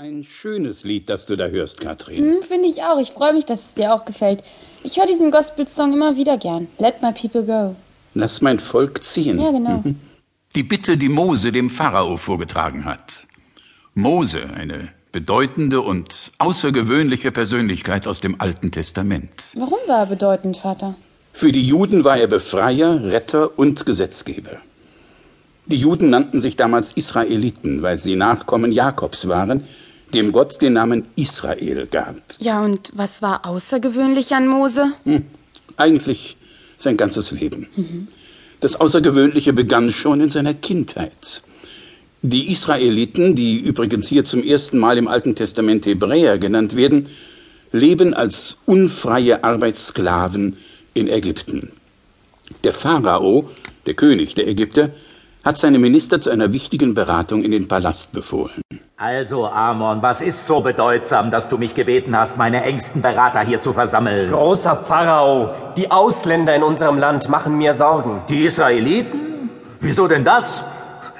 Ein schönes Lied, das du da hörst, Katrin. Hm, Finde ich auch. Ich freue mich, dass es dir auch gefällt. Ich höre diesen Gospel-Song immer wieder gern. Let my people go. Lass mein Volk ziehen. Ja, genau. Die Bitte, die Mose dem Pharao vorgetragen hat. Mose, eine bedeutende und außergewöhnliche Persönlichkeit aus dem Alten Testament. Warum war er bedeutend, Vater? Für die Juden war er Befreier, Retter und Gesetzgeber. Die Juden nannten sich damals Israeliten, weil sie Nachkommen Jakobs waren, dem Gott den Namen Israel gab. Ja, und was war außergewöhnlich an Mose? Hm. Eigentlich sein ganzes Leben. Das Außergewöhnliche begann schon in seiner Kindheit. Die Israeliten, die übrigens hier zum ersten Mal im Alten Testament Hebräer genannt werden, leben als unfreie Arbeitssklaven in Ägypten. Der Pharao, der König der Ägypter, hat seine Minister zu einer wichtigen Beratung in den Palast befohlen. Also, Amon, was ist so bedeutsam, dass du mich gebeten hast, meine engsten Berater hier zu versammeln? Großer Pharao, die Ausländer in unserem Land machen mir Sorgen. Die Israeliten? Wieso denn das?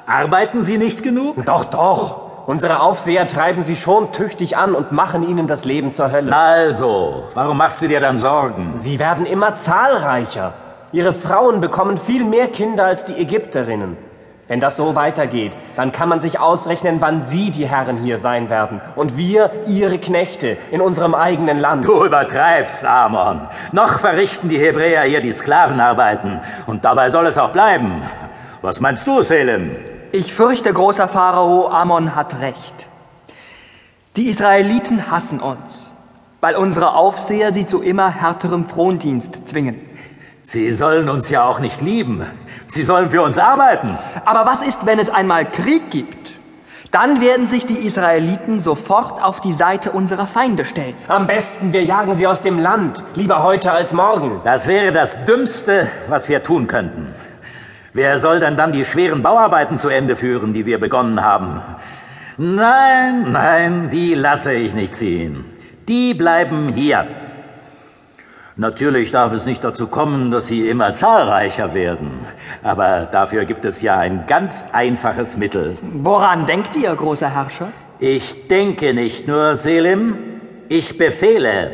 Arbeiten sie nicht genug? Doch, doch. Unsere Aufseher treiben sie schon tüchtig an und machen ihnen das Leben zur Hölle. Also, warum machst du dir dann Sorgen? Sie werden immer zahlreicher. Ihre Frauen bekommen viel mehr Kinder als die Ägypterinnen. Wenn das so weitergeht, dann kann man sich ausrechnen, wann Sie die Herren hier sein werden und wir Ihre Knechte in unserem eigenen Land. Du übertreibst, Amon. Noch verrichten die Hebräer hier die Sklavenarbeiten und dabei soll es auch bleiben. Was meinst du, Selim? Ich fürchte, großer Pharao, Ammon hat recht. Die Israeliten hassen uns, weil unsere Aufseher sie zu immer härterem Frondienst zwingen. Sie sollen uns ja auch nicht lieben. Sie sollen für uns arbeiten. Aber was ist, wenn es einmal Krieg gibt? Dann werden sich die Israeliten sofort auf die Seite unserer Feinde stellen. Am besten, wir jagen sie aus dem Land. Lieber heute als morgen. Das wäre das Dümmste, was wir tun könnten. Wer soll denn dann die schweren Bauarbeiten zu Ende führen, die wir begonnen haben? Nein, nein, die lasse ich nicht ziehen. Die bleiben hier. Natürlich darf es nicht dazu kommen, dass sie immer zahlreicher werden. Aber dafür gibt es ja ein ganz einfaches Mittel. Woran denkt ihr, großer Herrscher? Ich denke nicht nur, Selim, ich befehle.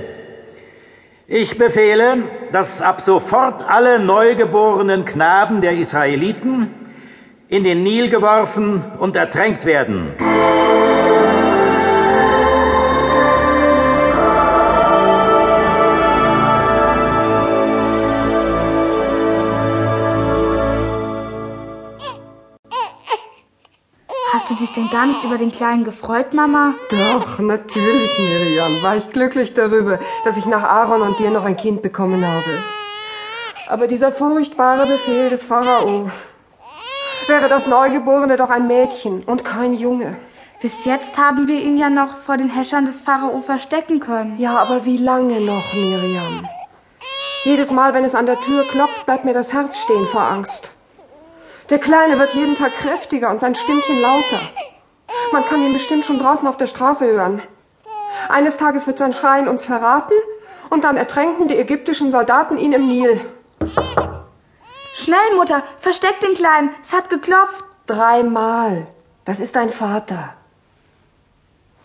Ich befehle, dass ab sofort alle neugeborenen Knaben der Israeliten in den Nil geworfen und ertränkt werden. Hast du dich denn gar nicht über den Kleinen gefreut, Mama? Doch, natürlich, Miriam, war ich glücklich darüber, dass ich nach Aaron und dir noch ein Kind bekommen habe. Aber dieser furchtbare Befehl des Pharao. Wäre das Neugeborene doch ein Mädchen und kein Junge. Bis jetzt haben wir ihn ja noch vor den Häschern des Pharao verstecken können. Ja, aber wie lange noch, Miriam? Jedes Mal, wenn es an der Tür klopft, bleibt mir das Herz stehen vor Angst. Der Kleine wird jeden Tag kräftiger und sein Stimmchen lauter. Man kann ihn bestimmt schon draußen auf der Straße hören. Eines Tages wird sein Schreien uns verraten und dann ertränken die ägyptischen Soldaten ihn im Nil. Schnell, Mutter, versteck den Kleinen. Es hat geklopft. Dreimal. Das ist dein Vater.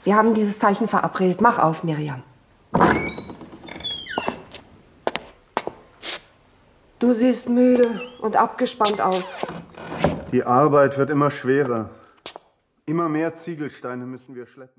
Wir haben dieses Zeichen verabredet. Mach auf, Miriam. Du siehst müde und abgespannt aus. Die Arbeit wird immer schwerer. Immer mehr Ziegelsteine müssen wir schleppen.